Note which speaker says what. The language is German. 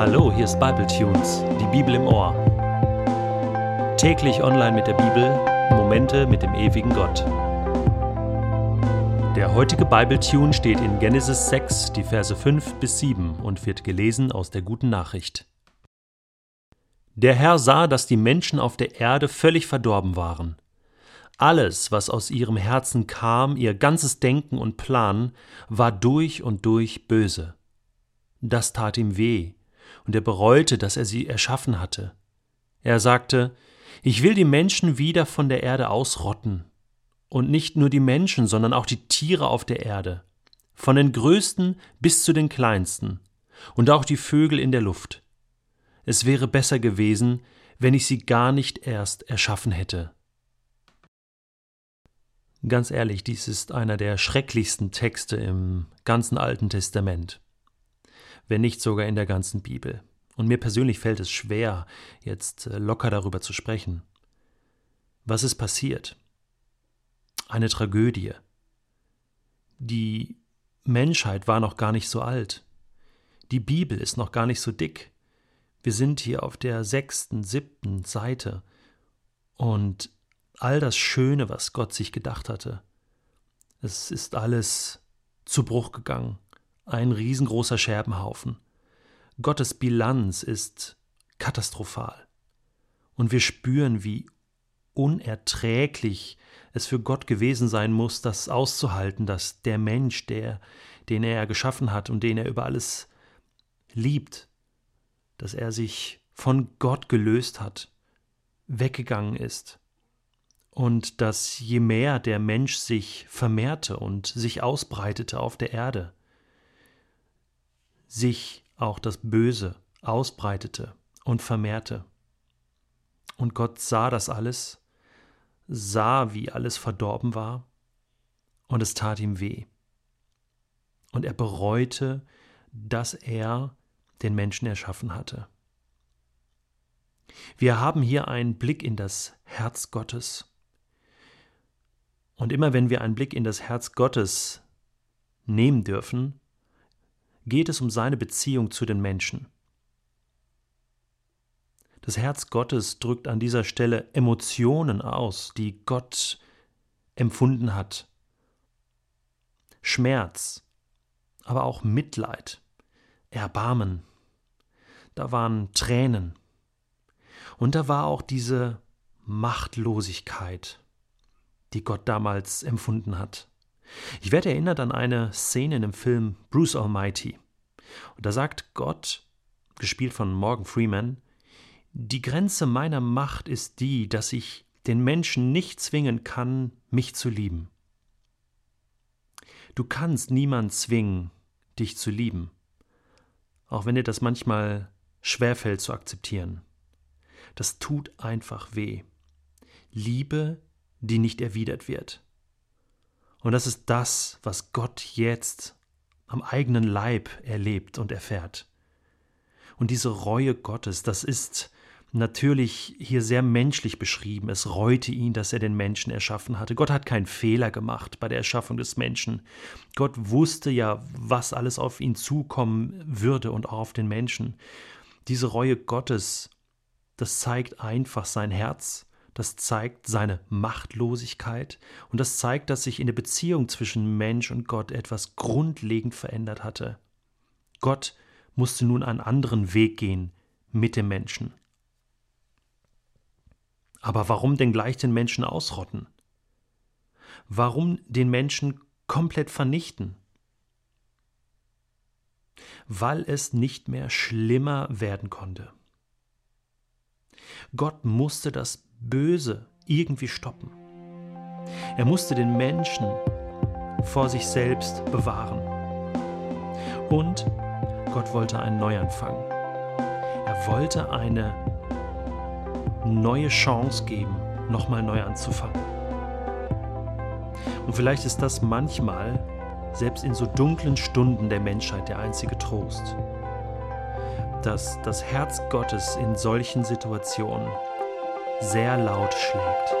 Speaker 1: Hallo, hier ist Bible Tunes, die Bibel im Ohr. Täglich online mit der Bibel, Momente mit dem ewigen Gott. Der heutige Bible Tune steht in Genesis 6, die Verse 5 bis 7 und wird gelesen aus der guten Nachricht. Der Herr sah, dass die Menschen auf der Erde völlig verdorben waren. Alles, was aus ihrem Herzen kam, ihr ganzes Denken und Plan, war durch und durch böse. Das tat ihm weh, und er bereute, dass er sie erschaffen hatte. Er sagte, ich will die Menschen wieder von der Erde ausrotten. Und nicht nur die Menschen, sondern auch die Tiere auf der Erde. Von den größten bis zu den kleinsten. Und auch die Vögel in der Luft. Es wäre besser gewesen, wenn ich sie gar nicht erst erschaffen hätte. Ganz ehrlich, dies ist einer der schrecklichsten Texte im ganzen Alten Testament wenn nicht sogar in der ganzen Bibel. Und mir persönlich fällt es schwer, jetzt äh, locker darüber zu sprechen. Was ist passiert? Eine Tragödie. Die Menschheit war noch gar nicht so alt. Die Bibel ist noch gar nicht so dick. Wir sind hier auf der sechsten, siebten Seite. Und all das Schöne, was Gott sich gedacht hatte, es ist alles zu Bruch gegangen ein riesengroßer Scherbenhaufen. Gottes Bilanz ist katastrophal. Und wir spüren, wie unerträglich es für Gott gewesen sein muss, das auszuhalten, dass der Mensch, der, den er geschaffen hat und den er über alles liebt, dass er sich von Gott gelöst hat, weggegangen ist. Und dass je mehr der Mensch sich vermehrte und sich ausbreitete auf der Erde, sich auch das Böse ausbreitete und vermehrte. Und Gott sah das alles, sah, wie alles verdorben war, und es tat ihm weh. Und er bereute, dass er den Menschen erschaffen hatte. Wir haben hier einen Blick in das Herz Gottes. Und immer wenn wir einen Blick in das Herz Gottes nehmen dürfen, geht es um seine Beziehung zu den Menschen. Das Herz Gottes drückt an dieser Stelle Emotionen aus, die Gott empfunden hat. Schmerz, aber auch Mitleid, Erbarmen. Da waren Tränen. Und da war auch diese Machtlosigkeit, die Gott damals empfunden hat. Ich werde erinnert an eine Szene in dem Film Bruce Almighty. Und da sagt Gott, gespielt von Morgan Freeman, die Grenze meiner Macht ist die, dass ich den Menschen nicht zwingen kann, mich zu lieben. Du kannst niemand zwingen, dich zu lieben, auch wenn dir das manchmal schwerfällt zu akzeptieren. Das tut einfach weh. Liebe, die nicht erwidert wird. Und das ist das, was Gott jetzt am eigenen Leib erlebt und erfährt. Und diese Reue Gottes, das ist natürlich hier sehr menschlich beschrieben. Es reute ihn, dass er den Menschen erschaffen hatte. Gott hat keinen Fehler gemacht bei der Erschaffung des Menschen. Gott wusste ja, was alles auf ihn zukommen würde und auch auf den Menschen. Diese Reue Gottes, das zeigt einfach sein Herz das zeigt seine Machtlosigkeit und das zeigt, dass sich in der Beziehung zwischen Mensch und Gott etwas grundlegend verändert hatte. Gott musste nun einen anderen Weg gehen mit dem Menschen. Aber warum denn gleich den Menschen ausrotten? Warum den Menschen komplett vernichten? Weil es nicht mehr schlimmer werden konnte. Gott musste das Böse irgendwie stoppen. Er musste den Menschen vor sich selbst bewahren. Und Gott wollte einen Neuanfang. Er wollte eine neue Chance geben, nochmal neu anzufangen. Und vielleicht ist das manchmal, selbst in so dunklen Stunden der Menschheit, der einzige Trost, dass das Herz Gottes in solchen Situationen sehr laut schlägt.